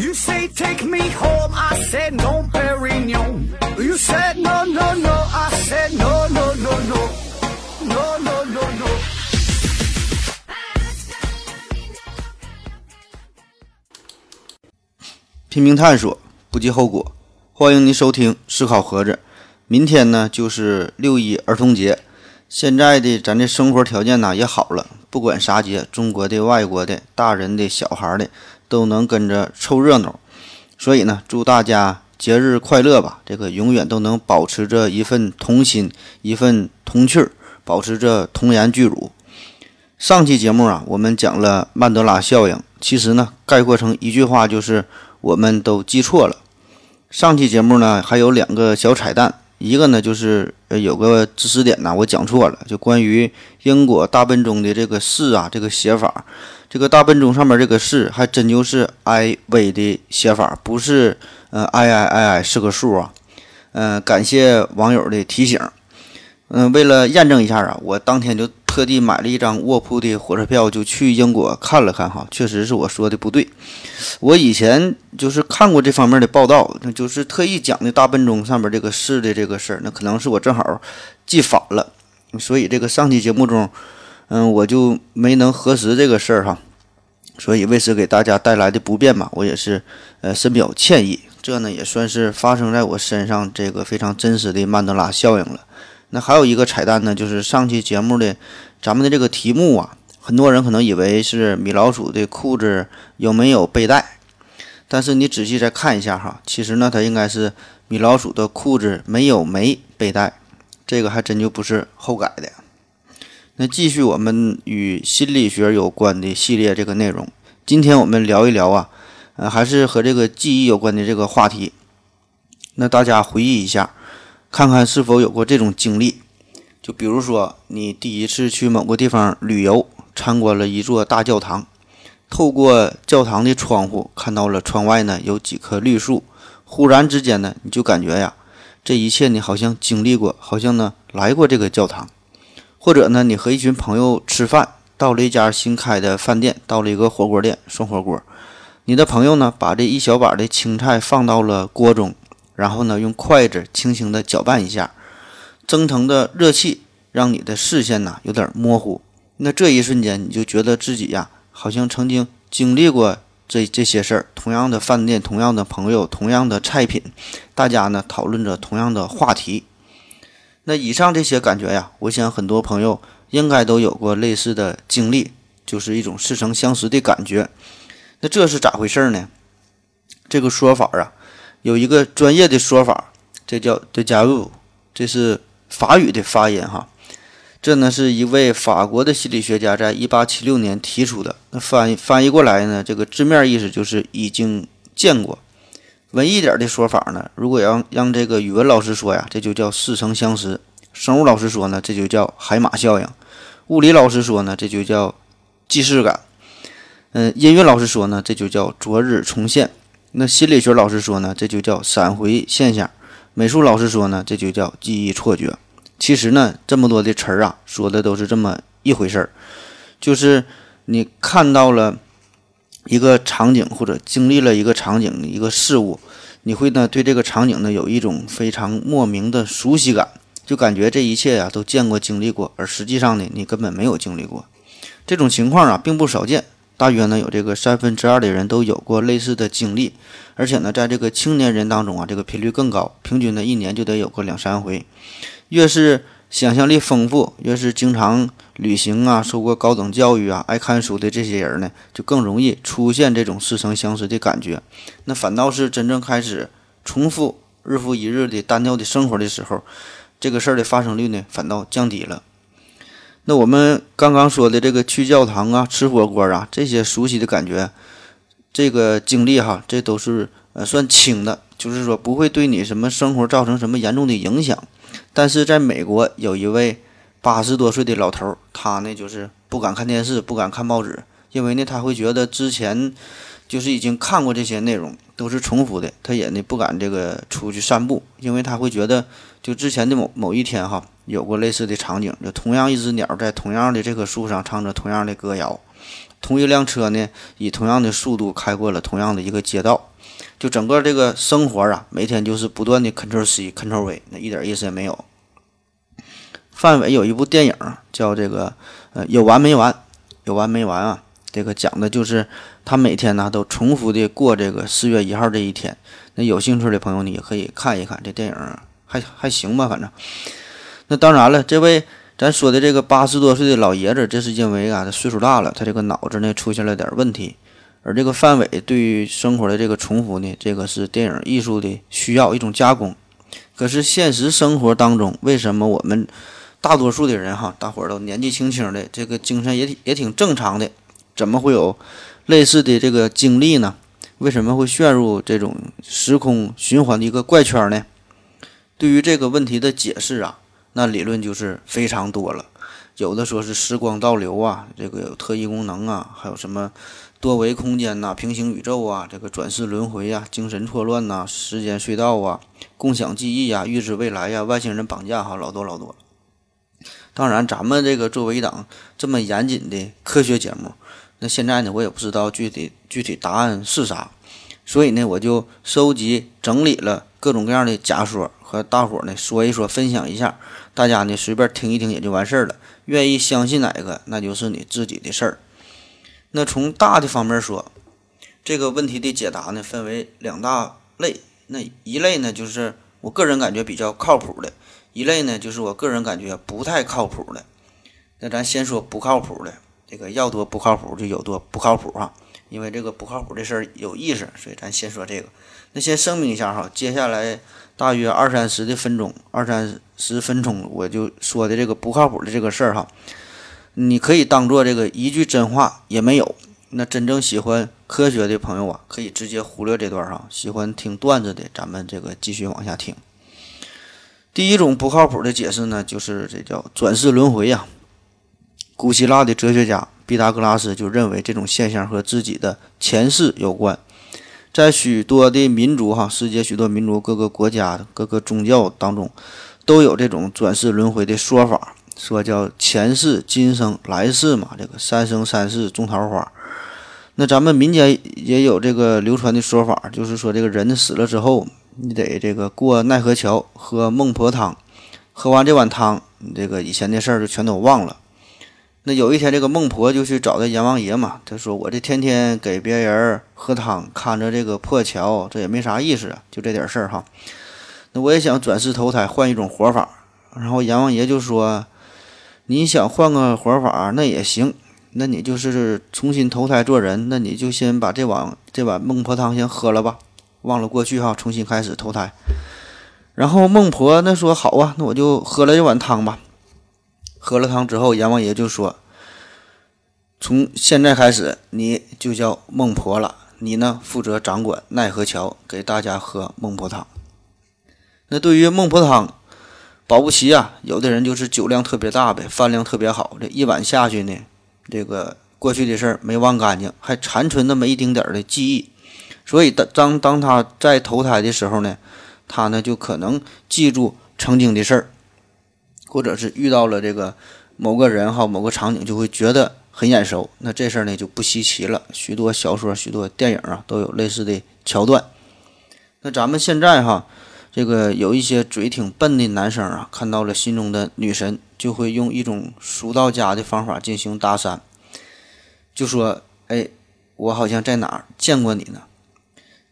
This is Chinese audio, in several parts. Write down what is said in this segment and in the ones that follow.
You say take me home, I said no, Perignon. You said no, no, no, I said no, no, no, no, no, no, no, no. no. 拼命探索，不计后果。欢迎您收听思考盒子。明天呢就是六一儿童节，现在的咱这生活条件呢也好了，不管啥节，中国的、外国的、大人的、小孩的都能跟着凑热闹。所以呢，祝大家节日快乐吧！这个永远都能保持着一份童心，一份童趣儿，保持着童颜巨乳。上期节目啊，我们讲了曼德拉效应，其实呢，概括成一句话就是。我们都记错了。上期节目呢还有两个小彩蛋，一个呢就是呃有个知识点呢我讲错了，就关于英国大笨钟的这个“四”啊这个写法，这个大笨钟上面这个“是”还真就是 i v 的写法，不是呃 i i i i 是个数啊。嗯，感谢网友的提醒。嗯，为了验证一下啊，我当天就。特地买了一张卧铺的火车票，就去英国看了看哈，确实是我说的不对。我以前就是看过这方面的报道，那就是特意讲的大笨钟上面这个是的这个事儿，那可能是我正好记反了，所以这个上期节目中，嗯，我就没能核实这个事儿哈，所以为此给大家带来的不便嘛，我也是呃深表歉意。这呢也算是发生在我身上这个非常真实的曼德拉效应了。那还有一个彩蛋呢，就是上期节目的咱们的这个题目啊，很多人可能以为是米老鼠的裤子有没有背带，但是你仔细再看一下哈，其实呢，它应该是米老鼠的裤子没有没背带，这个还真就不是后改的。那继续我们与心理学有关的系列这个内容，今天我们聊一聊啊，呃，还是和这个记忆有关的这个话题。那大家回忆一下。看看是否有过这种经历，就比如说你第一次去某个地方旅游，参观了一座大教堂，透过教堂的窗户看到了窗外呢有几棵绿树，忽然之间呢你就感觉呀，这一切你好像经历过，好像呢来过这个教堂，或者呢你和一群朋友吃饭，到了一家新开的饭店，到了一个火锅店涮火锅，你的朋友呢把这一小把的青菜放到了锅中。然后呢，用筷子轻轻的搅拌一下，蒸腾的热气让你的视线呐有点模糊。那这一瞬间，你就觉得自己呀，好像曾经经历过这这些事儿。同样的饭店，同样的朋友，同样的菜品，大家呢讨论着同样的话题。那以上这些感觉呀，我想很多朋友应该都有过类似的经历，就是一种似曾相识的感觉。那这是咋回事呢？这个说法啊。有一个专业的说法，这叫 “deja vu”，这是法语的发音哈。这呢是一位法国的心理学家在1876年提出的。那翻译翻译过来呢，这个字面意思就是已经见过。文艺点的说法呢，如果要让这个语文老师说呀，这就叫似曾相识；生物老师说呢，这就叫海马效应；物理老师说呢，这就叫既视感；嗯，音乐老师说呢，这就叫昨日重现。那心理学老师说呢，这就叫闪回现象；美术老师说呢，这就叫记忆错觉。其实呢，这么多的词儿啊，说的都是这么一回事儿，就是你看到了一个场景，或者经历了一个场景、一个事物，你会呢对这个场景呢有一种非常莫名的熟悉感，就感觉这一切呀都见过、经历过，而实际上呢，你根本没有经历过。这种情况啊，并不少见。大约呢有这个三分之二的人都有过类似的经历，而且呢在这个青年人当中啊，这个频率更高，平均呢一年就得有个两三回。越是想象力丰富，越是经常旅行啊、受过高等教育啊、爱看书的这些人呢，就更容易出现这种似曾相识的感觉。那反倒是真正开始重复日复一日的单调的生活的时候，这个事儿的发生率呢反倒降低了。那我们刚刚说的这个去教堂啊、吃火锅啊，这些熟悉的感觉，这个经历哈，这都是呃算轻的，就是说不会对你什么生活造成什么严重的影响。但是在美国有一位八十多岁的老头，他呢就是不敢看电视，不敢看报纸，因为呢他会觉得之前就是已经看过这些内容都是重复的，他也呢不敢这个出去散步，因为他会觉得就之前的某某一天哈。有过类似的场景，就同样一只鸟在同样的这棵树上唱着同样的歌谣，同一辆车呢以同样的速度开过了同样的一个街道，就整个这个生活啊，每天就是不断的 Ctrl C Ctrl V，那一点意思也没有。范伟有一部电影叫这个呃有完没完，有完没完啊？这个讲的就是他每天呢都重复的过这个四月一号这一天。那有兴趣的朋友呢也可以看一看这电影，还还行吧，反正。那当然了，这位咱说的这个八十多岁的老爷子，这是因为啊他岁数大了，他这个脑子呢出现了点问题。而这个范伟对于生活的这个重复呢，这个是电影艺术的需要一种加工。可是现实生活当中，为什么我们？大多数的人哈，大伙儿都年纪轻轻的，这个精神也挺也挺正常的，怎么会有类似的这个经历呢？为什么会陷入这种时空循环的一个怪圈呢？对于这个问题的解释啊，那理论就是非常多了。有的说是时光倒流啊，这个有特异功能啊，还有什么多维空间呐、平行宇宙啊、这个转世轮回呀、精神错乱呐、时间隧道啊、共享记忆呀、预知未来呀、外星人绑架哈，老多老多。当然，咱们这个作为一档这么严谨的科学节目，那现在呢，我也不知道具体具体答案是啥，所以呢，我就收集整理了各种各样的假说，和大伙呢说一说，分享一下，大家呢随便听一听也就完事儿了。愿意相信哪个，那就是你自己的事儿。那从大的方面说，这个问题的解答呢，分为两大类。那一类呢，就是我个人感觉比较靠谱的。一类呢，就是我个人感觉不太靠谱的。那咱先说不靠谱的，这个要多不靠谱就有多不靠谱哈。因为这个不靠谱的事儿有意思，所以咱先说这个。那先声明一下哈，接下来大约二三十的分钟，二三十分钟我就说的这个不靠谱的这个事儿哈，你可以当做这个一句真话也没有。那真正喜欢科学的朋友啊，可以直接忽略这段哈。喜欢听段子的，咱们这个继续往下听。第一种不靠谱的解释呢，就是这叫转世轮回呀。古希腊的哲学家毕达哥拉斯就认为这种现象和自己的前世有关。在许多的民族哈，世界许多民族、各个国家、各个宗教当中，都有这种转世轮回的说法，说叫前世今生来世嘛，这个三生三世种桃花。那咱们民间也有这个流传的说法，就是说这个人死了之后。你得这个过奈何桥，喝孟婆汤，喝完这碗汤，你这个以前的事儿就全都忘了。那有一天，这个孟婆就去找这阎王爷嘛，他说：“我这天天给别人喝汤，看着这个破桥，这也没啥意思，就这点事儿哈。那我也想转世投胎，换一种活法。然后阎王爷就说：你想换个活法，那也行，那你就是重新投胎做人，那你就先把这碗这碗孟婆汤先喝了吧。”忘了过去哈，重新开始投胎。然后孟婆那说好啊，那我就喝了这碗汤吧。喝了汤之后，阎王爷就说：“从现在开始，你就叫孟婆了。你呢，负责掌管奈何桥，给大家喝孟婆汤。”那对于孟婆汤，保不齐啊，有的人就是酒量特别大呗，饭量特别好，这一碗下去呢，这个过去的事儿没忘干净，还残存那么一丁点儿的记忆。所以，当当当他在投胎的时候呢，他呢就可能记住曾经的事儿，或者是遇到了这个某个人哈、某个场景，就会觉得很眼熟。那这事儿呢就不稀奇了，许多小说、许多电影啊都有类似的桥段。那咱们现在哈，这个有一些嘴挺笨的男生啊，看到了心中的女神，就会用一种俗到家的方法进行搭讪，就说：“哎，我好像在哪儿见过你呢。”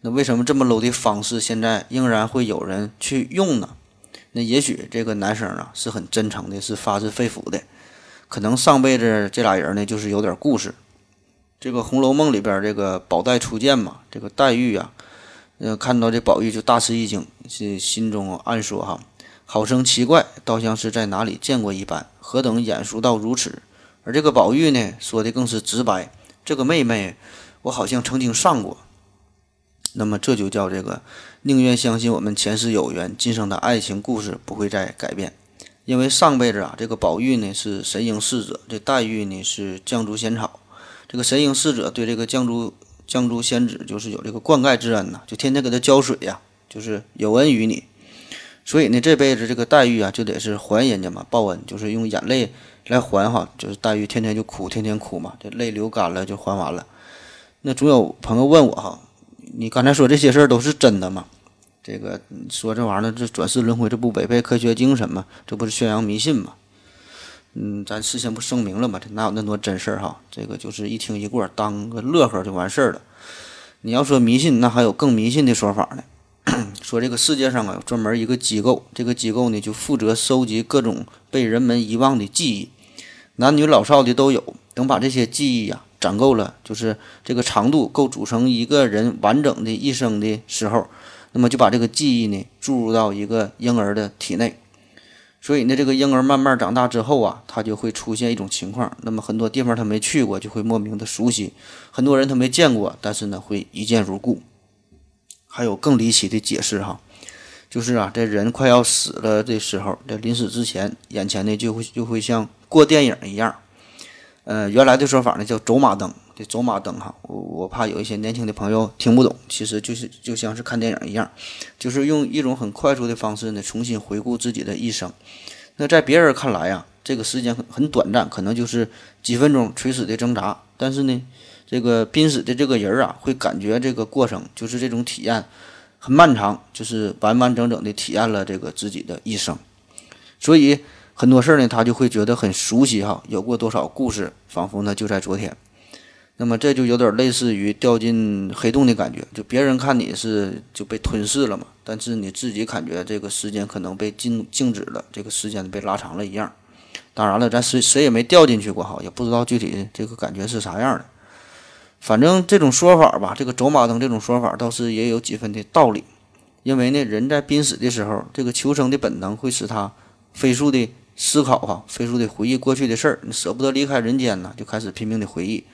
那为什么这么 low 的方式现在仍然会有人去用呢？那也许这个男生啊是很真诚的，是发自肺腑的，可能上辈子这俩人呢就是有点故事。这个《红楼梦》里边这个宝黛初见嘛，这个黛玉啊，呃，看到这宝玉就大吃一惊，是心中暗说哈，好生奇怪，倒像是在哪里见过一般，何等眼熟到如此。而这个宝玉呢，说的更是直白，这个妹妹，我好像曾经上过。那么这就叫这个宁愿相信我们前世有缘，今生的爱情故事不会再改变，因为上辈子啊，这个宝玉呢是神瑛侍者，这黛玉呢是绛珠仙草。这个神瑛侍者对这个绛珠绛珠仙子就是有这个灌溉之恩呐，就天天给他浇水呀，就是有恩于你。所以呢，这辈子这个黛玉啊就得是还人家嘛，报恩，就是用眼泪来还哈，就是黛玉天天就哭，天天哭嘛，这泪流干了就还完了。那总有朋友问我哈。你刚才说这些事儿都是真的吗？这个说这玩意儿，这转世轮回，这不违背科学精神吗？这不是宣扬迷信吗？嗯，咱事先不声明了吗？这哪有那么多真事儿哈？这个就是一听一过，当个乐呵就完事儿了。你要说迷信，那还有更迷信的说法呢。说这个世界上啊，有专门一个机构，这个机构呢就负责收集各种被人们遗忘的记忆，男女老少的都有。等把这些记忆呀攒够了，就是这个长度够组成一个人完整的一生的时候，那么就把这个记忆呢注入到一个婴儿的体内。所以呢，这个婴儿慢慢长大之后啊，他就会出现一种情况，那么很多地方他没去过，就会莫名的熟悉；很多人他没见过，但是呢会一见如故。还有更离奇的解释哈，就是啊，这人快要死了的时候，在临死之前，眼前呢就会就会像过电影一样。呃，原来的说法呢叫走马灯，这走马灯哈，我我怕有一些年轻的朋友听不懂，其实就是就像是看电影一样，就是用一种很快速的方式呢重新回顾自己的一生。那在别人看来呀，这个时间很很短暂，可能就是几分钟垂死的挣扎，但是呢，这个濒死的这个人啊，会感觉这个过程就是这种体验很漫长，就是完完整整的体验了这个自己的一生，所以。很多事儿呢，他就会觉得很熟悉哈，有过多少故事，仿佛呢就在昨天。那么这就有点类似于掉进黑洞的感觉，就别人看你是就被吞噬了嘛，但是你自己感觉这个时间可能被静静止了，这个时间被拉长了一样。当然了，咱谁谁也没掉进去过哈，也不知道具体这个感觉是啥样的。反正这种说法吧，这个走马灯这种说法倒是也有几分的道理，因为呢，人在濒死的时候，这个求生的本能会使他飞速的。思考哈，飞速的回忆过去的事儿，你舍不得离开人间呢，就开始拼命的回忆。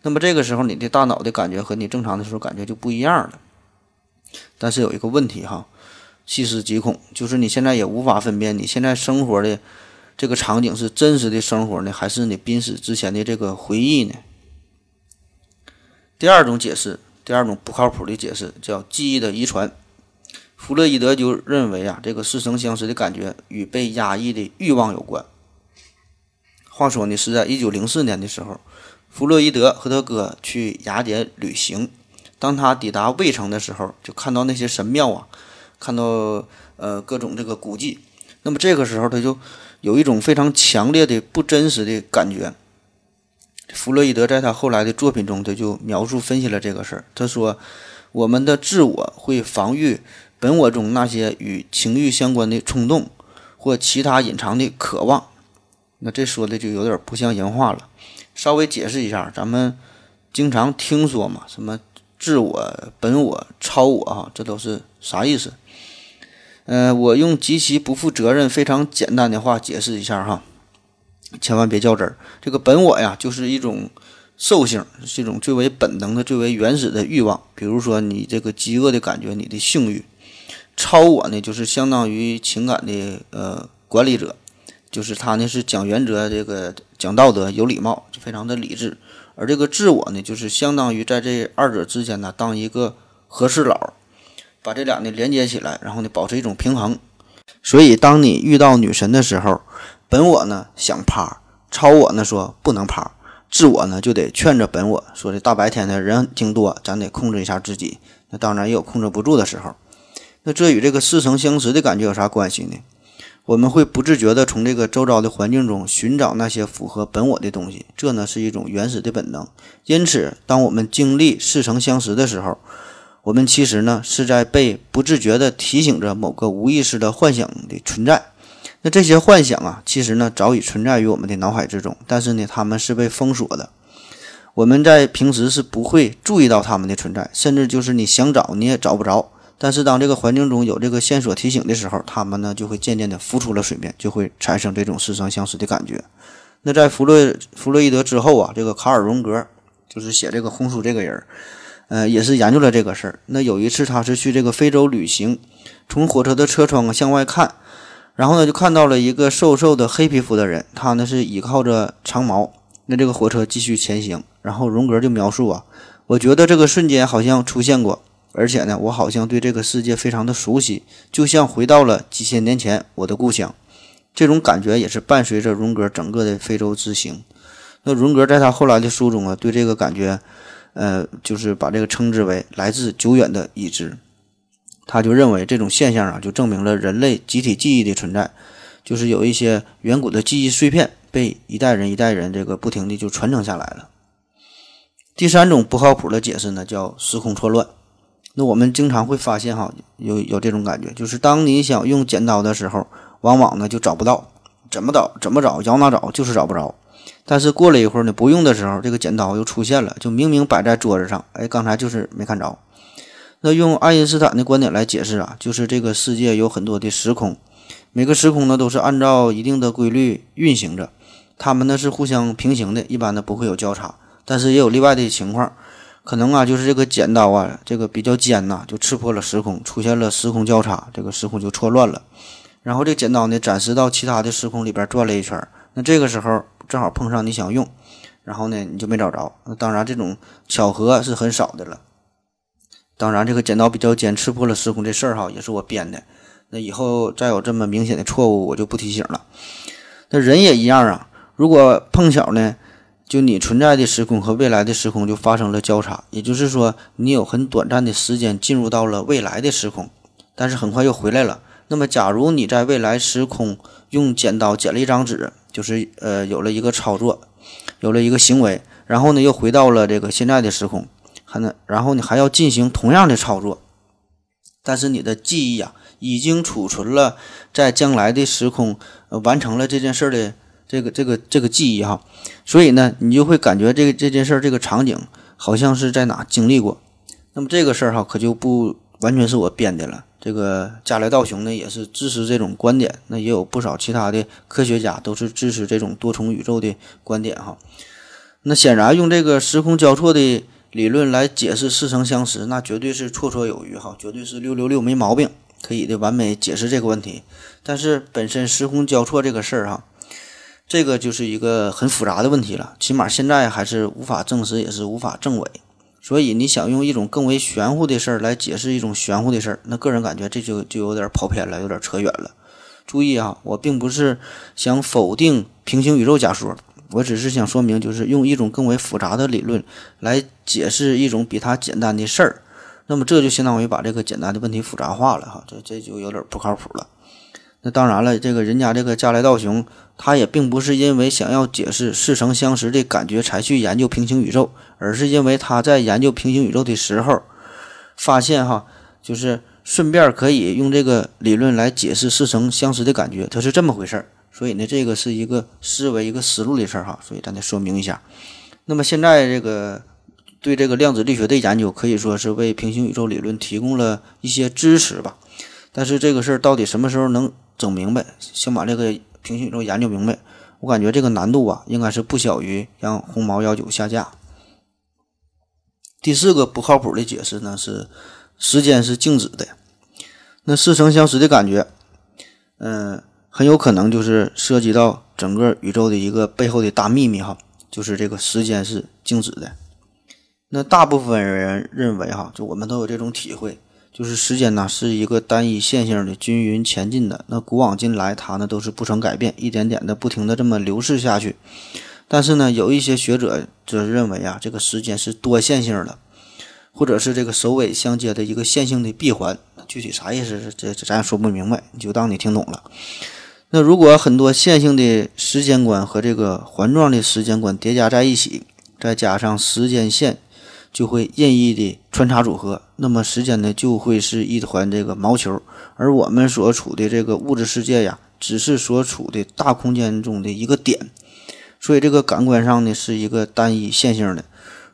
那么这个时候，你的大脑的感觉和你正常的时候感觉就不一样了。但是有一个问题哈，细思极恐，就是你现在也无法分辨你现在生活的这个场景是真实的生活呢，还是你濒死之前的这个回忆呢？第二种解释，第二种不靠谱的解释叫记忆的遗传。弗洛伊德就认为啊，这个似曾相识的感觉与被压抑的欲望有关。话说呢，是在一九零四年的时候，弗洛伊德和他哥去雅典旅行。当他抵达卫城的时候，就看到那些神庙啊，看到呃各种这个古迹。那么这个时候，他就有一种非常强烈的不真实的感觉。弗洛伊德在他后来的作品中，他就描述分析了这个事儿。他说：“我们的自我会防御。”本我中那些与情欲相关的冲动或其他隐藏的渴望，那这说的就有点不像人话了。稍微解释一下，咱们经常听说嘛，什么自我、本我、超我，啊，这都是啥意思？呃，我用极其不负责任、非常简单的话解释一下哈，千万别较真儿。这个本我呀，就是一种兽性，是一种最为本能的、最为原始的欲望，比如说你这个饥饿的感觉，你的性欲。超我呢，就是相当于情感的呃管理者，就是他呢是讲原则，这个讲道德，有礼貌，就非常的理智。而这个自我呢，就是相当于在这二者之间呢，当一个和事佬，把这俩呢连接起来，然后呢保持一种平衡。所以，当你遇到女神的时候，本我呢想趴，超我呢说不能趴，自我呢就得劝着本我说这大白天的人挺多，咱得控制一下自己。那当然也有控制不住的时候。那这与这个似曾相识的感觉有啥关系呢？我们会不自觉地从这个周遭的环境中寻找那些符合本我的东西，这呢是一种原始的本能。因此，当我们经历似曾相识的时候，我们其实呢是在被不自觉地提醒着某个无意识的幻想的存在。那这些幻想啊，其实呢早已存在于我们的脑海之中，但是呢它们是被封锁的。我们在平时是不会注意到它们的存在，甚至就是你想找你也找不着。但是当这个环境中有这个线索提醒的时候，他们呢就会渐渐地浮出了水面，就会产生这种似曾相识的感觉。那在弗洛弗洛伊德之后啊，这个卡尔荣格就是写这个红书这个人，呃，也是研究了这个事儿。那有一次他是去这个非洲旅行，从火车的车窗向外看，然后呢就看到了一个瘦瘦的黑皮肤的人，他呢是倚靠着长矛。那这个火车继续前行，然后荣格就描述啊，我觉得这个瞬间好像出现过。而且呢，我好像对这个世界非常的熟悉，就像回到了几千年前我的故乡。这种感觉也是伴随着荣格整个的非洲之行。那荣格在他后来的书中啊，对这个感觉，呃，就是把这个称之为来自久远的已知。他就认为这种现象啊，就证明了人类集体记忆的存在，就是有一些远古的记忆碎片被一代人一代人这个不停的就传承下来了。第三种不靠谱的解释呢，叫时空错乱。那我们经常会发现哈，有有这种感觉，就是当你想用剪刀的时候，往往呢就找不到，怎么找怎么找，摇哪找就是找不着。但是过了一会儿呢，不用的时候，这个剪刀又出现了，就明明摆在桌子上，哎，刚才就是没看着。那用爱因斯坦的观点来解释啊，就是这个世界有很多的时空，每个时空呢都是按照一定的规律运行着，它们呢是互相平行的，一般呢不会有交叉。但是也有例外的情况，可能啊就是这个剪刀啊这个比较尖呐，就刺破了时空，出现了时空交叉，这个时空就错乱了。然后这剪刀呢暂时到其他的时空里边转了一圈，那这个时候正好碰上你想用，然后呢你就没找着。那当然这种巧合是很少的了。当然，这个剪刀比较尖，刺破了时空这事儿哈，也是我编的。那以后再有这么明显的错误，我就不提醒了。那人也一样啊，如果碰巧呢，就你存在的时空和未来的时空就发生了交叉，也就是说，你有很短暂的时间进入到了未来的时空，但是很快又回来了。那么，假如你在未来时空用剪刀剪了一张纸，就是呃有了一个操作，有了一个行为，然后呢又回到了这个现在的时空。还能，然后你还要进行同样的操作，但是你的记忆啊，已经储存了在将来的时空，完成了这件事的这个这个这个记忆哈，所以呢，你就会感觉这个这件事儿这个场景好像是在哪经历过。那么这个事儿哈，可就不完全是我编的了。这个加来道雄呢，也是支持这种观点，那也有不少其他的科学家都是支持这种多重宇宙的观点哈。那显然用这个时空交错的。理论来解释似曾相识，那绝对是绰绰有余哈，绝对是六六六没毛病，可以的完美解释这个问题。但是本身时空交错这个事儿哈，这个就是一个很复杂的问题了，起码现在还是无法证实，也是无法证伪。所以你想用一种更为玄乎的事儿来解释一种玄乎的事儿，那个人感觉这就就有点跑偏了，有点扯远了。注意啊，我并不是想否定平行宇宙假说。我只是想说明，就是用一种更为复杂的理论来解释一种比它简单的事儿，那么这就相当于把这个简单的问题复杂化了哈，这这就有点不靠谱了。那当然了，这个人家这个加来道雄，他也并不是因为想要解释似曾相识的感觉才去研究平行宇宙，而是因为他在研究平行宇宙的时候，发现哈，就是顺便可以用这个理论来解释似曾相识的感觉，它是这么回事儿。所以呢，这个是一个思维、一个思路的事儿哈，所以咱得说明一下。那么现在这个对这个量子力学的研究，可以说是为平行宇宙理论提供了一些支持吧。但是这个事儿到底什么时候能整明白，想把这个平行宇宙研究明白，我感觉这个难度啊，应该是不小于让红毛幺九下架。第四个不靠谱的解释呢是时间是静止的，那似曾相识的感觉，嗯。很有可能就是涉及到整个宇宙的一个背后的大秘密哈，就是这个时间是静止的。那大部分人认为哈，就我们都有这种体会，就是时间呢是一个单一线性的均匀前进的。那古往今来，它呢都是不曾改变，一点点的不停的这么流逝下去。但是呢，有一些学者则认为啊，这个时间是多线性的，或者是这个首尾相接的一个线性的闭环。具体啥意思，这这咱也说不明白，你就当你听懂了。那如果很多线性的时间观和这个环状的时间观叠加在一起，再加上时间线，就会任意的穿插组合，那么时间呢就会是一团这个毛球，而我们所处的这个物质世界呀，只是所处的大空间中的一个点，所以这个感官上呢是一个单一线性的。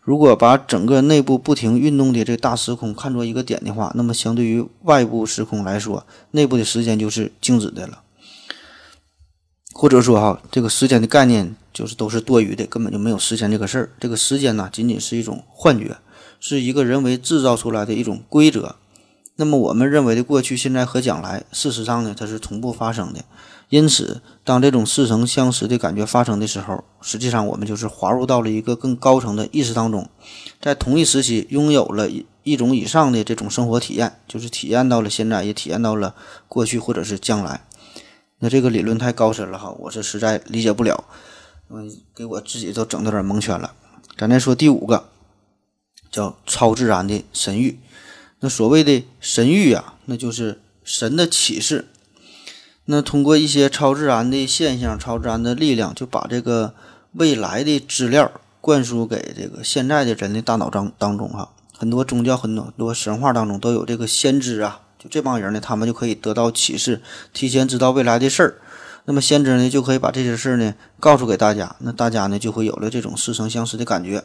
如果把整个内部不停运动的这大时空看作一个点的话，那么相对于外部时空来说，内部的时间就是静止的了。或者说哈，这个时间的概念就是都是多余的，根本就没有时间这个事儿。这个时间呢，仅仅是一种幻觉，是一个人为制造出来的一种规则。那么我们认为的过去、现在和将来，事实上呢，它是同步发生的。因此，当这种似曾相识的感觉发生的时候，实际上我们就是滑入到了一个更高层的意识当中，在同一时期拥有了一一种以上的这种生活体验，就是体验到了现在，也体验到了过去或者是将来。那这个理论太高深了哈，我是实在理解不了，嗯，给我自己都整的有点蒙圈了。咱再说第五个，叫超自然的神谕。那所谓的神谕啊，那就是神的启示。那通过一些超自然的现象、超自然的力量，就把这个未来的资料灌输给这个现在的人的大脑当当中哈。很多宗教、很多很多神话当中都有这个先知啊，这帮人呢，他们就可以得到启示，提前知道未来的事儿。那么先知呢，就可以把这些事儿呢告诉给大家，那大家呢就会有了这种似曾相识的感觉。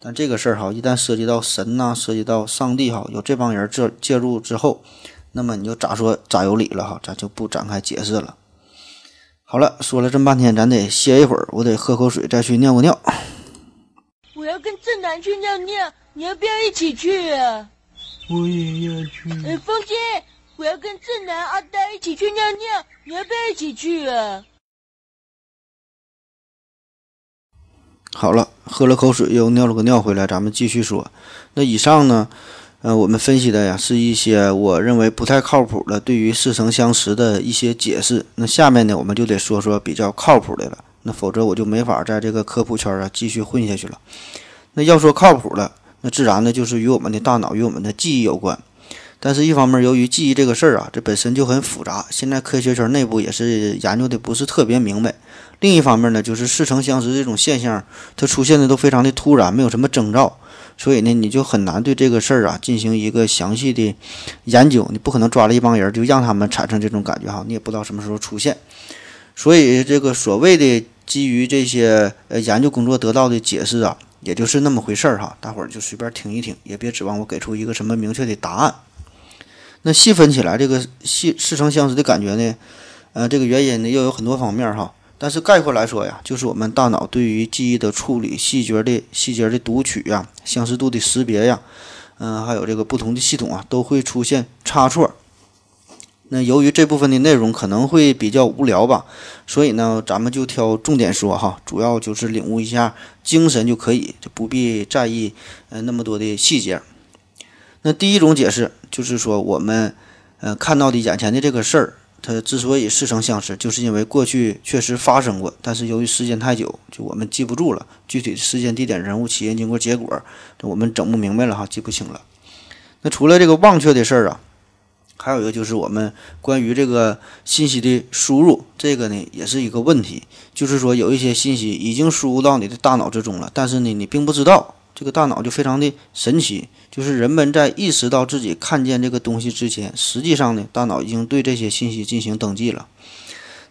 但这个事儿哈，一旦涉及到神呐，涉及到上帝哈，有这帮人这介入之后。那么你就咋说咋有理了哈，咱就不展开解释了。好了，说了这么半天，咱得歇一会儿，我得喝口水，再去尿个尿。我要跟正南去尿尿，你要不要一起去啊？我也要去。哎，风姐，我要跟正南、阿呆一起去尿尿，你要不要一起去啊？好了，喝了口水，又尿了个尿回来，咱们继续说。那以上呢？呃，我们分析的呀是一些我认为不太靠谱的对于似曾相识的一些解释。那下面呢，我们就得说说比较靠谱的了。那否则我就没法在这个科普圈啊继续混下去了。那要说靠谱的，那自然呢就是与我们的大脑与我们的记忆有关。但是，一方面由于记忆这个事儿啊，这本身就很复杂，现在科学圈内部也是研究的不是特别明白。另一方面呢，就是似曾相识这种现象，它出现的都非常的突然，没有什么征兆。所以呢，你就很难对这个事儿啊进行一个详细的研究。你不可能抓了一帮人就让他们产生这种感觉哈，你也不知道什么时候出现。所以这个所谓的基于这些呃研究工作得到的解释啊，也就是那么回事儿哈。大伙儿就随便听一听，也别指望我给出一个什么明确的答案。那细分起来，这个细似曾相识的感觉呢，呃，这个原因呢又有很多方面哈。但是概括来说呀，就是我们大脑对于记忆的处理、细节的细节的读取呀、相似度的识别呀，嗯，还有这个不同的系统啊，都会出现差错。那由于这部分的内容可能会比较无聊吧，所以呢，咱们就挑重点说哈，主要就是领悟一下精神就可以，就不必在意呃那么多的细节。那第一种解释就是说，我们呃看到的眼前的这个事儿。它之所以似曾相识，就是因为过去确实发生过，但是由于时间太久，就我们记不住了具体时间、地点、人物、起因、经过、结果，我们整不明白了哈，记不清了。那除了这个忘却的事儿啊，还有一个就是我们关于这个信息的输入，这个呢也是一个问题，就是说有一些信息已经输入到你的大脑之中了，但是呢你并不知道。这个大脑就非常的神奇，就是人们在意识到自己看见这个东西之前，实际上呢，大脑已经对这些信息进行登记了。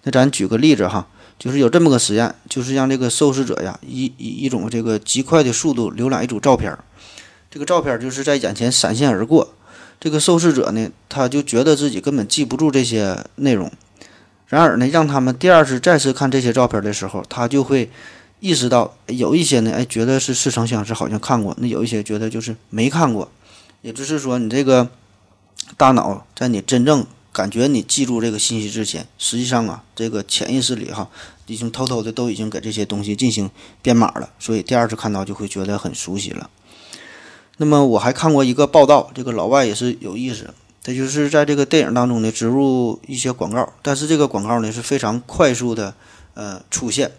那咱举个例子哈，就是有这么个实验，就是让这个受试者呀，以以一种这个极快的速度浏览一组照片，这个照片就是在眼前闪现而过。这个受试者呢，他就觉得自己根本记不住这些内容。然而呢，让他们第二次再次看这些照片的时候，他就会。意识到有一些呢，哎，觉得是似曾相识，好像看过；那有一些觉得就是没看过。也就是说，你这个大脑在你真正感觉你记住这个信息之前，实际上啊，这个潜意识里哈，已经偷偷的都已经给这些东西进行编码了，所以第二次看到就会觉得很熟悉了。那么我还看过一个报道，这个老外也是有意思，他就是在这个电影当中呢植入一些广告，但是这个广告呢是非常快速的呃出现。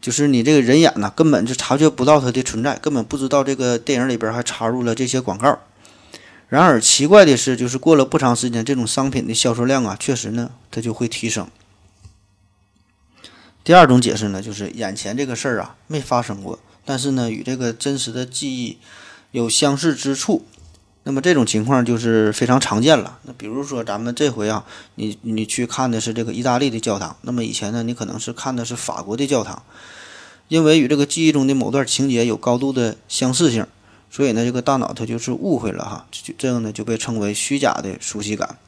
就是你这个人眼呢，根本就察觉不到它的存在，根本不知道这个电影里边还插入了这些广告。然而奇怪的是，就是过了不长时间，这种商品的销售量啊，确实呢，它就会提升。第二种解释呢，就是眼前这个事儿啊没发生过，但是呢与这个真实的记忆有相似之处。那么这种情况就是非常常见了。那比如说咱们这回啊，你你去看的是这个意大利的教堂，那么以前呢，你可能是看的是法国的教堂，因为与这个记忆中的某段情节有高度的相似性，所以呢，这个大脑它就是误会了哈，就这样呢就被称为虚假的熟悉感。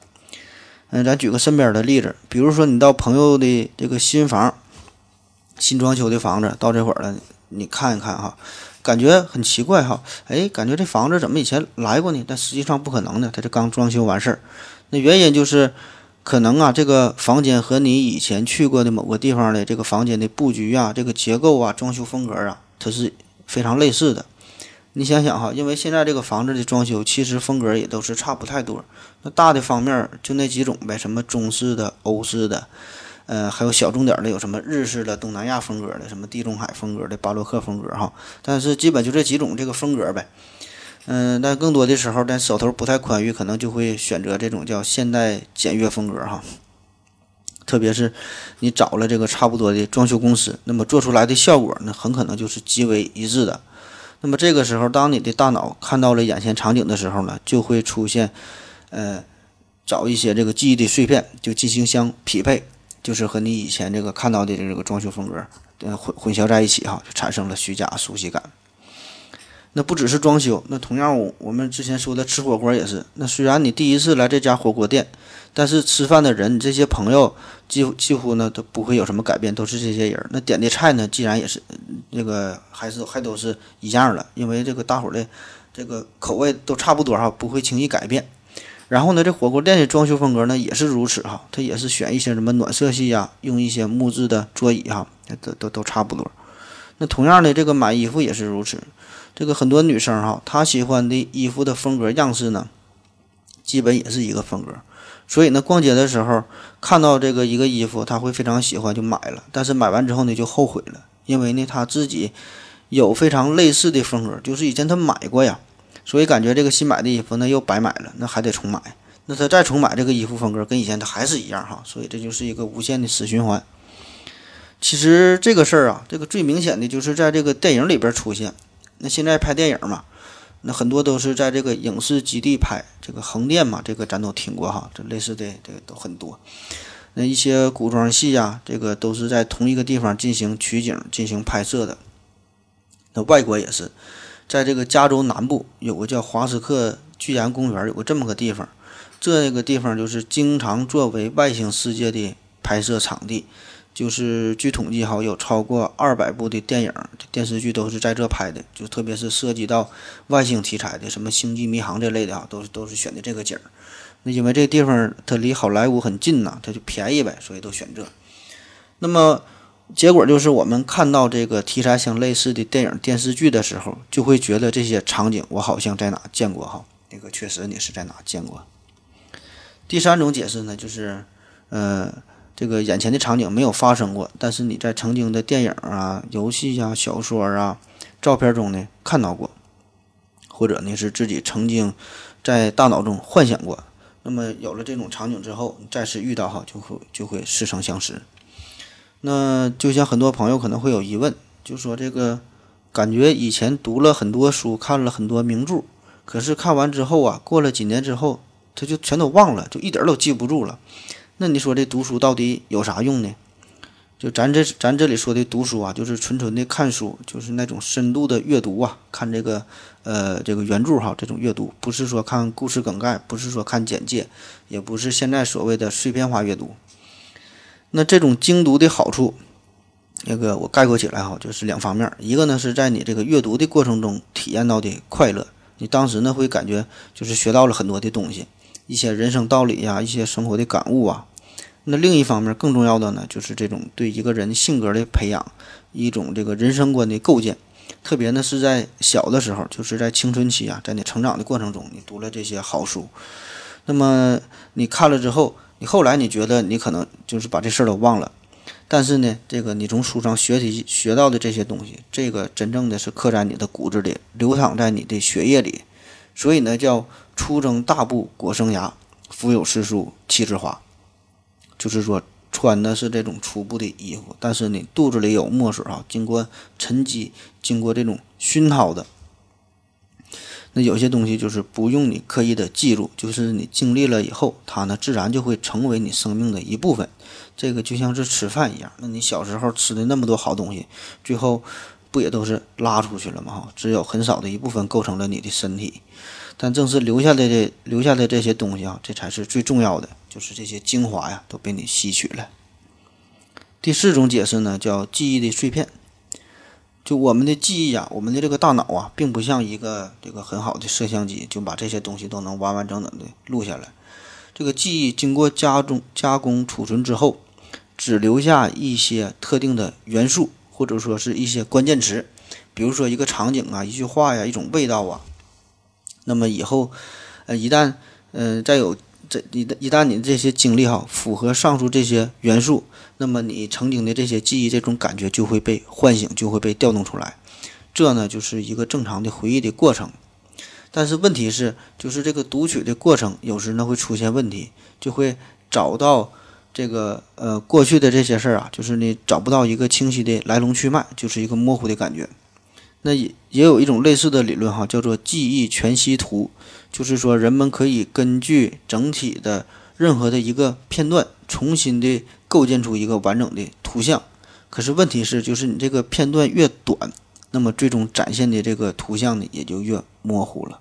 嗯，咱举个身边的例子，比如说你到朋友的这个新房，新装修的房子，到这会儿了，你看一看哈。感觉很奇怪哈，哎，感觉这房子怎么以前来过呢？但实际上不可能的，它这刚装修完事儿。那原因就是，可能啊，这个房间和你以前去过的某个地方的这个房间的布局啊、这个结构啊、装修风格啊，它是非常类似的。你想想哈，因为现在这个房子的装修其实风格也都是差不太多，那大的方面就那几种呗，什么中式的、欧式的。呃，还有小众点的，有什么日式的、东南亚风格的，什么地中海风格的、巴洛克风格哈。但是基本就这几种这个风格呗。嗯，但更多的时候，咱手头不太宽裕，可能就会选择这种叫现代简约风格哈。特别是你找了这个差不多的装修公司，那么做出来的效果呢，很可能就是极为一致的。那么这个时候，当你的大脑看到了眼前场景的时候呢，就会出现，呃，找一些这个记忆的碎片，就进行相匹配，就是和你以前这个看到的这个装修风格，呃，混混淆在一起哈，就产生了虚假熟悉感。那不只是装修，那同样我们之前说的吃火锅也是。那虽然你第一次来这家火锅店，但是吃饭的人，你这些朋友几乎几乎呢都不会有什么改变，都是这些人。那点的菜呢，既然也是这个还是还都是一样的，因为这个大伙的这个口味都差不多哈，不会轻易改变。然后呢，这火锅店的装修风格呢也是如此哈，它也是选一些什么暖色系呀，用一些木质的桌椅哈，都都都差不多。那同样的，这个买衣服也是如此。这个很多女生哈，她喜欢的衣服的风格样式呢，基本也是一个风格。所以呢，逛街的时候看到这个一个衣服，她会非常喜欢就买了。但是买完之后呢，就后悔了，因为呢，她自己有非常类似的风格，就是以前她买过呀，所以感觉这个新买的衣服呢又白买了，那还得重买。那他再重买这个衣服风格跟以前他还是一样哈，所以这就是一个无限的死循环。其实这个事儿啊，这个最明显的就是在这个电影里边出现。那现在拍电影嘛，那很多都是在这个影视基地拍，这个横店嘛，这个咱都听过哈，这类似的这个都很多。那一些古装戏呀，这个都是在同一个地方进行取景、进行拍摄的。那外国也是，在这个加州南部有个叫华斯克巨岩公园，有个这么个地方，这个地方就是经常作为外星世界的拍摄场地。就是据统计哈，有超过二百部的电影、电视剧都是在这拍的，就特别是涉及到外星题材的，什么星际迷航这类的哈，都是都是选的这个景儿。那因为这地方它离好莱坞很近呐，它就便宜呗，所以都选这。那么结果就是我们看到这个题材相类似的电影、电视剧的时候，就会觉得这些场景我好像在哪见过哈。那个确实你是在哪见过。第三种解释呢，就是呃。这个眼前的场景没有发生过，但是你在曾经的电影啊、游戏呀、小说啊、照片中呢看到过，或者呢是自己曾经在大脑中幻想过。那么有了这种场景之后，再次遇到哈，就会就会似曾相识。那就像很多朋友可能会有疑问，就说这个感觉以前读了很多书，看了很多名著，可是看完之后啊，过了几年之后，他就全都忘了，就一点都记不住了。那你说这读书到底有啥用呢？就咱这咱这里说的读书啊，就是纯纯的看书，就是那种深度的阅读啊，看这个呃这个原著哈，这种阅读不是说看故事梗概，不是说看简介，也不是现在所谓的碎片化阅读。那这种精读的好处，那个我概括起来哈，就是两方面，一个呢是在你这个阅读的过程中体验到的快乐，你当时呢会感觉就是学到了很多的东西，一些人生道理呀，一些生活的感悟啊。那另一方面，更重要的呢，就是这种对一个人性格的培养，一种这个人生观的构建。特别呢是在小的时候，就是在青春期啊，在你成长的过程中，你读了这些好书，那么你看了之后，你后来你觉得你可能就是把这事儿都忘了，但是呢，这个你从书上学习学到的这些东西，这个真正的是刻在你的骨子里，流淌在你的血液里。所以呢，叫初征大布裹生涯，腹有诗书气自华。就是说，穿的是这种粗布的衣服，但是你肚子里有墨水啊，经过沉积，经过这种熏陶的。那有些东西就是不用你刻意的记住，就是你经历了以后，它呢自然就会成为你生命的一部分。这个就像是吃饭一样，那你小时候吃的那么多好东西，最后不也都是拉出去了吗？哈，只有很少的一部分构成了你的身体。但正是留下来的留下的这些东西啊，这才是最重要的，就是这些精华呀，都被你吸取了。第四种解释呢，叫记忆的碎片。就我们的记忆啊，我们的这个大脑啊，并不像一个这个很好的摄像机，就把这些东西都能完完整整的录下来。这个记忆经过加工、加工、储存之后，只留下一些特定的元素，或者说是一些关键词，比如说一个场景啊、一句话呀、一种味道啊。那么以后，呃，一旦，呃，再有这一旦一旦你这些经历哈符合上述这些元素，那么你曾经的这些记忆这种感觉就会被唤醒，就会被调动出来。这呢就是一个正常的回忆的过程。但是问题是，就是这个读取的过程有时呢会出现问题，就会找到这个呃过去的这些事儿啊，就是你找不到一个清晰的来龙去脉，就是一个模糊的感觉。那也也有一种类似的理论哈，叫做记忆全息图，就是说人们可以根据整体的任何的一个片段，重新的构建出一个完整的图像。可是问题是，就是你这个片段越短，那么最终展现的这个图像呢，也就越模糊了。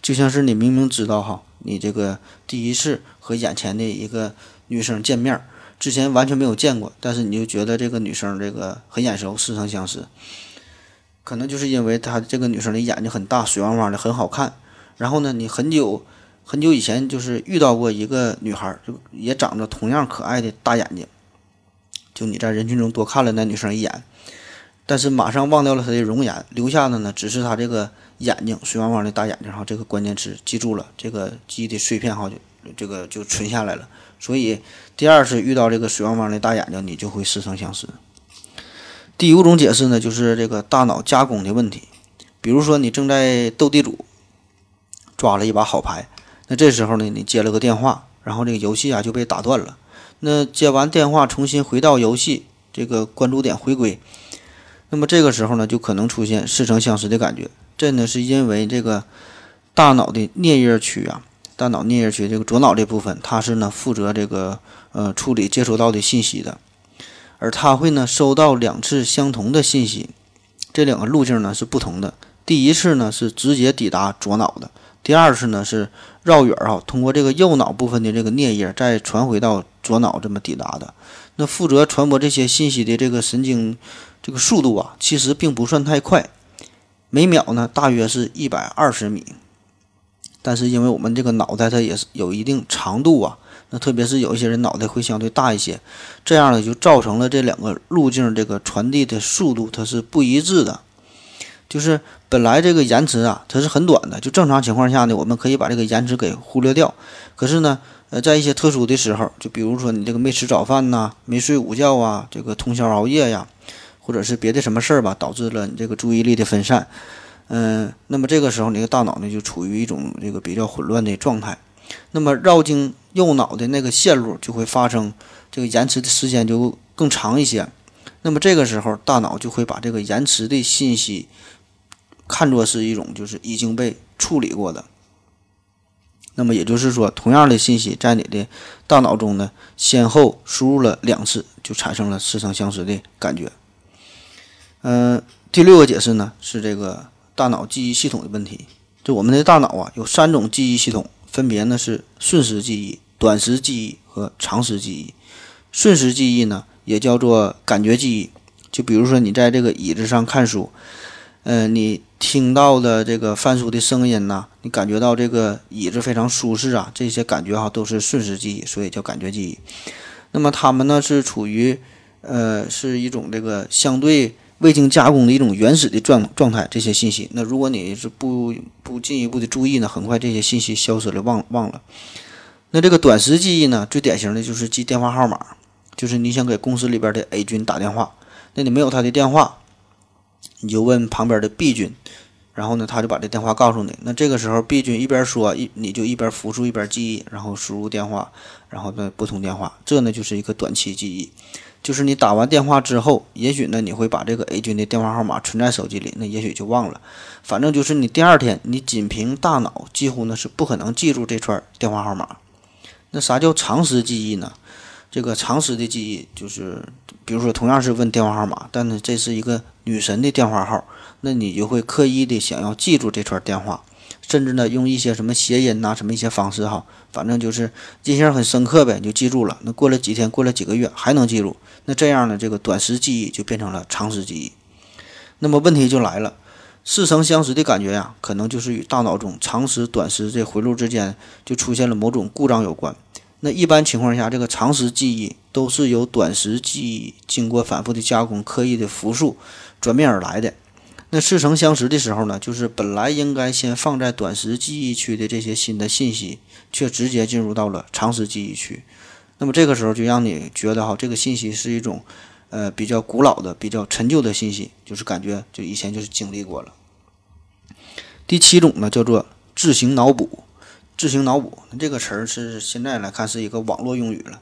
就像是你明明知道哈，你这个第一次和眼前的一个女生见面，之前完全没有见过，但是你就觉得这个女生这个很眼熟，似曾相识。可能就是因为她这个女生的眼睛很大，水汪汪的，很好看。然后呢，你很久很久以前就是遇到过一个女孩，就也长着同样可爱的大眼睛。就你在人群中多看了那女生一眼，但是马上忘掉了她的容颜，留下的呢只是她这个眼睛水汪汪的大眼睛哈。这个关键词记住了，这个记忆的碎片哈就这个就存下来了。所以第二次遇到这个水汪汪的大眼睛，你就会似曾相识。第五种解释呢，就是这个大脑加工的问题。比如说，你正在斗地主，抓了一把好牌，那这时候呢，你接了个电话，然后这个游戏啊就被打断了。那接完电话，重新回到游戏，这个关注点回归，那么这个时候呢，就可能出现似曾相识的感觉。这呢，是因为这个大脑的颞叶区啊，大脑颞叶区这个左脑这部分，它是呢负责这个呃处理接收到的信息的。而它会呢收到两次相同的信息，这两个路径呢是不同的。第一次呢是直接抵达左脑的，第二次呢是绕远儿啊，通过这个右脑部分的这个颞叶再传回到左脑这么抵达的。那负责传播这些信息的这个神经，这个速度啊，其实并不算太快，每秒呢大约是一百二十米。但是因为我们这个脑袋它也是有一定长度啊。那特别是有一些人脑袋会相对大一些，这样呢就造成了这两个路径这个传递的速度它是不一致的。就是本来这个延迟啊它是很短的，就正常情况下呢我们可以把这个延迟给忽略掉。可是呢，呃，在一些特殊的时候，就比如说你这个没吃早饭呐，没睡午觉啊，这个通宵熬夜呀，或者是别的什么事儿吧，导致了你这个注意力的分散。嗯，那么这个时候你的大脑呢就处于一种这个比较混乱的状态。那么绕经右脑的那个线路就会发生这个延迟的时间就更长一些。那么这个时候，大脑就会把这个延迟的信息看作是一种就是已经被处理过的。那么也就是说，同样的信息在你的大脑中呢，先后输入了两次，就产生了似曾相识的感觉。嗯，第六个解释呢是这个大脑记忆系统的问题。就我们的大脑啊，有三种记忆系统。分别呢是瞬时记忆、短时记忆和长时记忆。瞬时记忆呢也叫做感觉记忆。就比如说你在这个椅子上看书，呃，你听到的这个翻书的声音呐，你感觉到这个椅子非常舒适啊，这些感觉哈都是瞬时记忆，所以叫感觉记忆。那么它们呢是处于呃是一种这个相对。未经加工的一种原始的状状态，这些信息，那如果你是不不进一步的注意呢，很快这些信息消失了，忘忘了。那这个短时记忆呢，最典型的就是记电话号码，就是你想给公司里边的 A 君打电话，那你没有他的电话，你就问旁边的 B 君，然后呢，他就把这电话告诉你。那这个时候 B 君一边说一，你就一边复述一边记忆，然后输入电话，然后再拨通电话，这呢就是一个短期记忆。就是你打完电话之后，也许呢你会把这个 A 君的电话号码存在手机里，那也许就忘了。反正就是你第二天，你仅凭大脑几乎呢是不可能记住这串电话号码。那啥叫长时记忆呢？这个长时的记忆就是，比如说同样是问电话号码，但是这是一个女神的电话号，那你就会刻意的想要记住这串电话。甚至呢，用一些什么谐音呐，什么一些方式哈，反正就是印象很深刻呗，你就记住了。那过了几天，过了几个月还能记住，那这样呢，这个短时记忆就变成了长时记忆。那么问题就来了，似曾相识的感觉呀，可能就是与大脑中长时、短时这回路之间就出现了某种故障有关。那一般情况下，这个长时记忆都是由短时记忆经过反复的加工、刻意的复述转变而来的。那似曾相识的时候呢，就是本来应该先放在短时记忆区的这些新的信息，却直接进入到了长时记忆区。那么这个时候就让你觉得哈，这个信息是一种，呃，比较古老的、比较陈旧的信息，就是感觉就以前就是经历过了。第七种呢叫做自行脑补。自行脑补这个词儿是现在来看是一个网络用语了，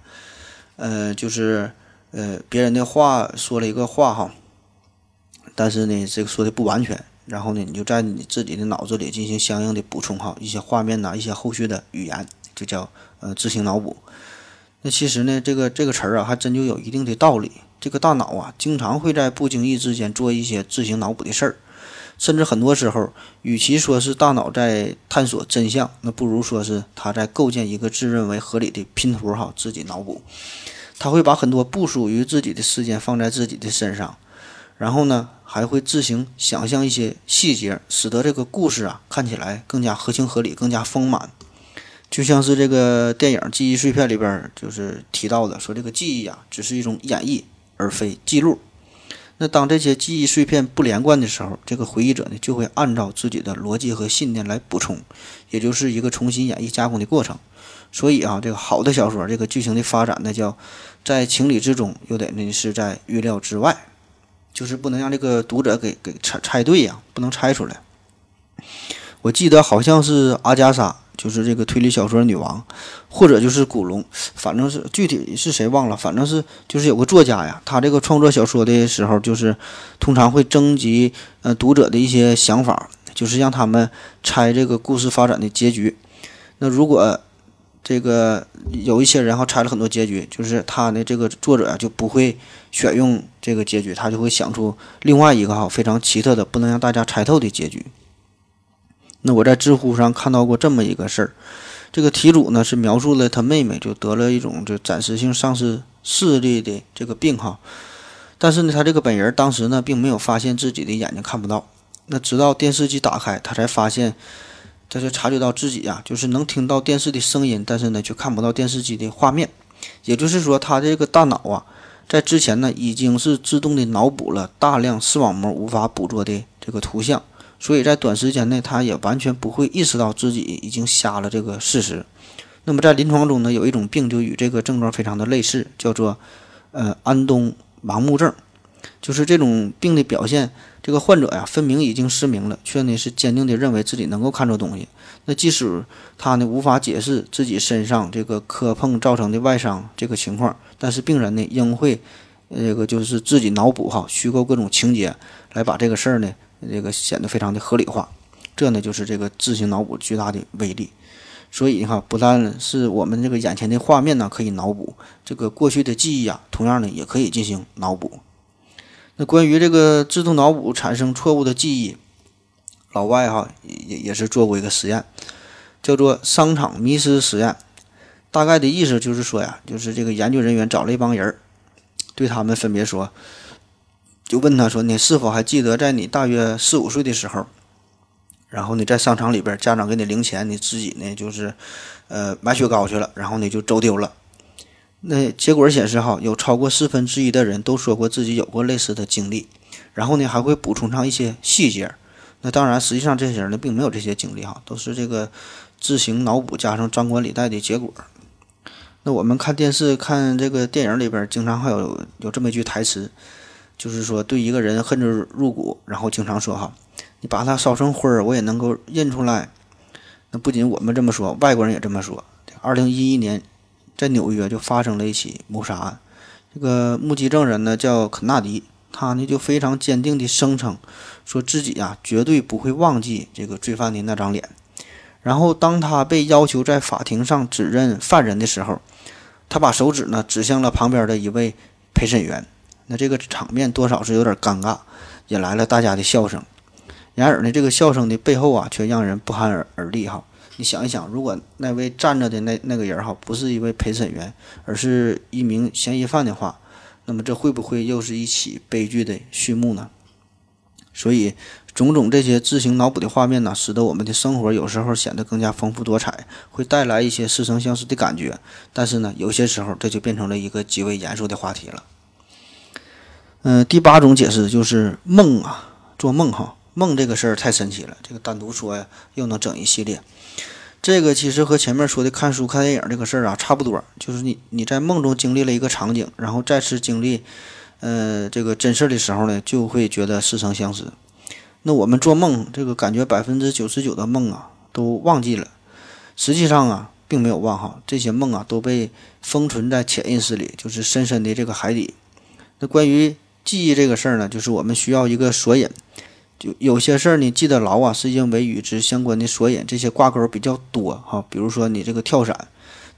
呃，就是呃别人的话说了一个话哈，但是呢这个说的不完全，然后呢你就在你自己的脑子里进行相应的补充哈，一些画面呐，一些后续的语言，就叫呃自行脑补。那其实呢这个这个词儿啊还真就有一定的道理，这个大脑啊经常会在不经意之间做一些自行脑补的事儿。甚至很多时候，与其说是大脑在探索真相，那不如说是他在构建一个自认为合理的拼图哈，自己脑补。他会把很多不属于自己的时间放在自己的身上，然后呢，还会自行想象一些细节，使得这个故事啊看起来更加合情合理，更加丰满。就像是这个电影《记忆碎片》里边就是提到的，说这个记忆啊只是一种演绎，而非记录。那当这些记忆碎片不连贯的时候，这个回忆者呢就会按照自己的逻辑和信念来补充，也就是一个重新演绎加工的过程。所以啊，这个好的小说，这个剧情的发展呢，叫在情理之中，又得呢是在预料之外，就是不能让这个读者给给猜猜对呀，不能猜出来。我记得好像是阿加莎。就是这个推理小说女王，或者就是古龙，反正是具体是谁忘了，反正是就是有个作家呀，他这个创作小说的时候，就是通常会征集呃读者的一些想法，就是让他们猜这个故事发展的结局。那如果这个有一些人哈猜了很多结局，就是他的这个作者呀就不会选用这个结局，他就会想出另外一个哈非常奇特的、不能让大家猜透的结局。那我在知乎上看到过这么一个事儿，这个题主呢是描述了他妹妹就得了一种就暂时性丧失视力的这个病哈，但是呢他这个本人当时呢并没有发现自己的眼睛看不到，那直到电视机打开，他才发现，他就察觉到自己呀就是能听到电视的声音，但是呢却看不到电视机的画面，也就是说他这个大脑啊在之前呢已经是自动的脑补了大量视网膜无法捕捉的这个图像。所以在短时间内，他也完全不会意识到自己已经瞎了这个事实。那么在临床中呢，有一种病就与这个症状非常的类似，叫做呃安东盲目症。就是这种病的表现，这个患者呀分明已经失明了，却呢是坚定的认为自己能够看着东西。那即使他呢无法解释自己身上这个磕碰造成的外伤这个情况，但是病人呢仍会这个就是自己脑补哈，虚构各种情节来把这个事儿呢。这个显得非常的合理化，这呢就是这个自行脑补巨大的威力。所以哈，不但是我们这个眼前的画面呢可以脑补，这个过去的记忆啊，同样呢也可以进行脑补。那关于这个自动脑补产生错误的记忆，老外哈也也是做过一个实验，叫做商场迷失实验。大概的意思就是说呀，就是这个研究人员找了一帮人儿，对他们分别说。就问他说：“你是否还记得在你大约四五岁的时候，然后你在商场里边，家长给你零钱，你自己呢就是，呃，买雪糕去了，然后你就走丢了。那结果显示哈，有超过四分之一的人都说过自己有过类似的经历，然后呢还会补充上一些细节。那当然，实际上这些人呢并没有这些经历哈，都是这个自行脑补加上张冠李戴的结果。那我们看电视看这个电影里边，经常还有有这么一句台词。”就是说，对一个人恨之入骨，然后经常说哈，你把他烧成灰儿，我也能够认出来。那不仅我们这么说，外国人也这么说。二零一一年，在纽约就发生了一起谋杀案，这个目击证人呢叫肯纳迪，他呢就非常坚定地声称，说自己呀绝对不会忘记这个罪犯的那张脸。然后当他被要求在法庭上指认犯人的时候，他把手指呢指向了旁边的一位陪审员。那这个场面多少是有点尴尬，引来了大家的笑声。然而呢，这个笑声的背后啊，却让人不寒而而栗哈。你想一想，如果那位站着的那那个人哈，不是一位陪审员，而是一名嫌疑犯的话，那么这会不会又是一起悲剧的序幕呢？所以，种种这些自行脑补的画面呢，使得我们的生活有时候显得更加丰富多彩，会带来一些似曾相识的感觉。但是呢，有些时候这就变成了一个极为严肃的话题了。嗯，第八种解释就是梦啊，做梦哈，梦这个事儿太神奇了，这个单独说呀，又能整一系列。这个其实和前面说的看书看电影这个事儿啊差不多，就是你你在梦中经历了一个场景，然后再次经历，呃，这个真事儿的时候呢，就会觉得似曾相识。那我们做梦，这个感觉百分之九十九的梦啊都忘记了，实际上啊并没有忘哈，这些梦啊都被封存在潜意识里，就是深深的这个海底。那关于记忆这个事儿呢，就是我们需要一个索引，就有些事儿你记得牢啊，是因为与之相关的索引这些挂钩比较多哈。比如说你这个跳伞，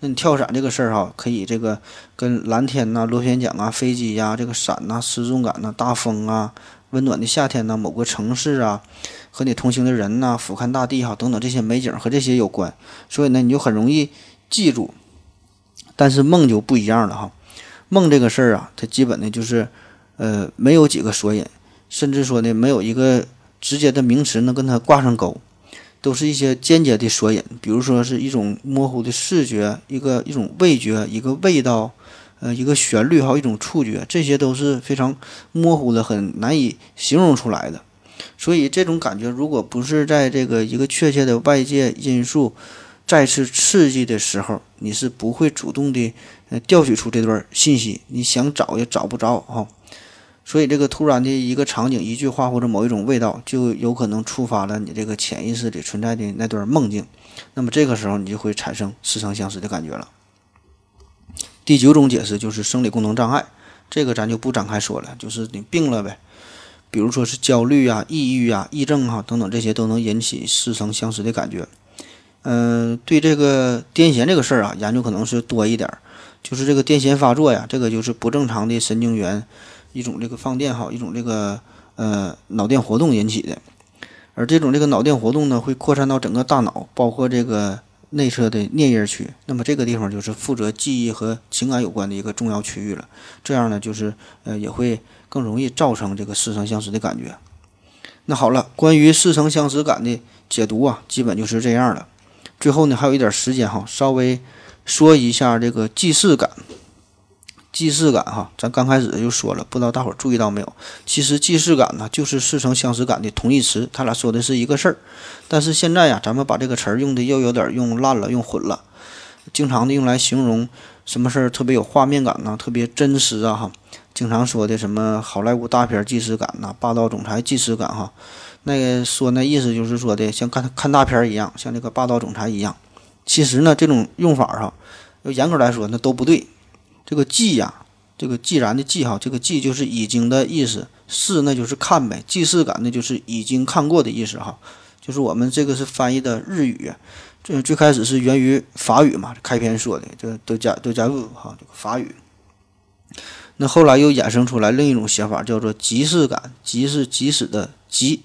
那你跳伞这个事儿哈，可以这个跟蓝天呐、螺旋桨啊、飞机呀、这个伞呐、失重感呐、大风啊。温暖的夏天呐，某个城市啊，和你同行的人呐，俯瞰大地哈，等等这些美景和这些有关，所以呢，你就很容易记住。但是梦就不一样了哈，梦这个事儿啊，它基本呢就是，呃，没有几个索引，甚至说呢，没有一个直接的名词能跟它挂上钩，都是一些间接的索引，比如说是一种模糊的视觉，一个一种味觉，一个味道。呃，一个旋律，还有一种触觉，这些都是非常模糊的，很难以形容出来的。所以这种感觉，如果不是在这个一个确切的外界因素再次刺激的时候，你是不会主动的呃调取出这段信息，你想找也找不着哈。所以这个突然的一个场景、一句话或者某一种味道，就有可能触发了你这个潜意识里存在的那段梦境。那么这个时候，你就会产生似曾相识的感觉了。第九种解释就是生理功能障碍，这个咱就不展开说了，就是你病了呗，比如说是焦虑啊、抑郁啊、癔症哈等等，这些都能引起似曾相识的感觉。嗯，对这个癫痫这个事儿啊，研究可能是多一点儿，就是这个癫痫发作呀，这个就是不正常的神经元一种这个放电哈，一种这个呃脑电活动引起的，而这种这个脑电活动呢，会扩散到整个大脑，包括这个。内侧的颞叶区，那么这个地方就是负责记忆和情感有关的一个重要区域了。这样呢，就是呃也会更容易造成这个似曾相识的感觉。那好了，关于似曾相识感的解读啊，基本就是这样了。最后呢，还有一点时间哈，稍微说一下这个既视感。既视感哈，咱刚开始就说了，不知道大伙儿注意到没有？其实既视感呢，就是似曾相识感的同义词，他俩说的是一个事儿。但是现在呀，咱们把这个词儿用的又有点用烂了，用混了，经常的用来形容什么事儿特别有画面感呢，特别真实啊哈。经常说的什么好莱坞大片既视感呐，霸道总裁既视感哈，那个说那意思就是说的像看看大片一样，像这个霸道总裁一样。其实呢，这种用法哈，要严格来说那都不对。这个既呀，这个既然的既哈，这个既就是已经的意思，视那就是看呗，既视感那就是已经看过的意思哈，就是我们这个是翻译的日语，这最开始是源于法语嘛，开篇说的这都加都加入哈，这个法语，那后来又衍生出来另一种写法，叫做即视感，即是即使的即，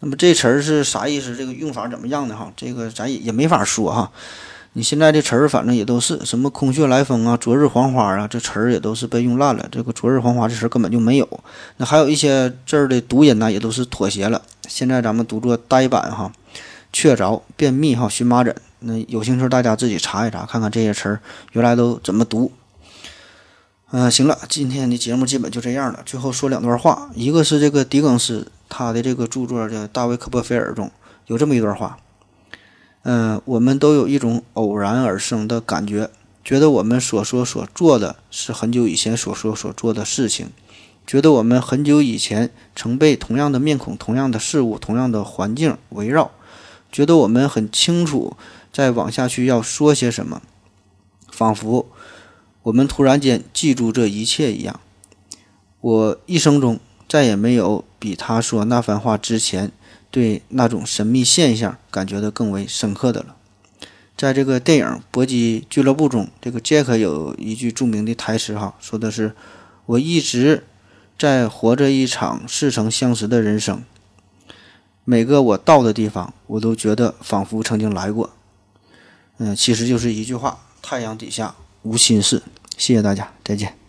那么这词儿是啥意思？这个用法怎么样的哈？这个咱也也没法说哈。你现在这词儿反正也都是什么空穴来风啊，昨日黄花啊，这词儿也都是被用烂了。这个昨日黄花这词儿根本就没有。那还有一些字儿的读音呢，也都是妥协了。现在咱们读作呆板哈，确凿、便秘哈、荨麻疹。那有兴趣大家自己查一查，看看这些词儿原来都怎么读。嗯，行了，今天的节目基本就这样了。最后说两段话，一个是这个狄更斯他的这个著作叫《大卫·科波菲尔》中有这么一段话。嗯，我们都有一种偶然而生的感觉，觉得我们所说所做的是很久以前所说所做的事情，觉得我们很久以前曾被同样的面孔、同样的事物、同样的环境围绕，觉得我们很清楚再往下去要说些什么，仿佛我们突然间记住这一切一样。我一生中再也没有比他说那番话之前。对那种神秘现象感觉到更为深刻的了。在这个电影《搏击俱乐部》中，这个杰克有一句著名的台词，哈，说的是：“我一直在活着一场似曾相识的人生。每个我到的地方，我都觉得仿佛曾经来过。”嗯，其实就是一句话：“太阳底下无心事。”谢谢大家，再见。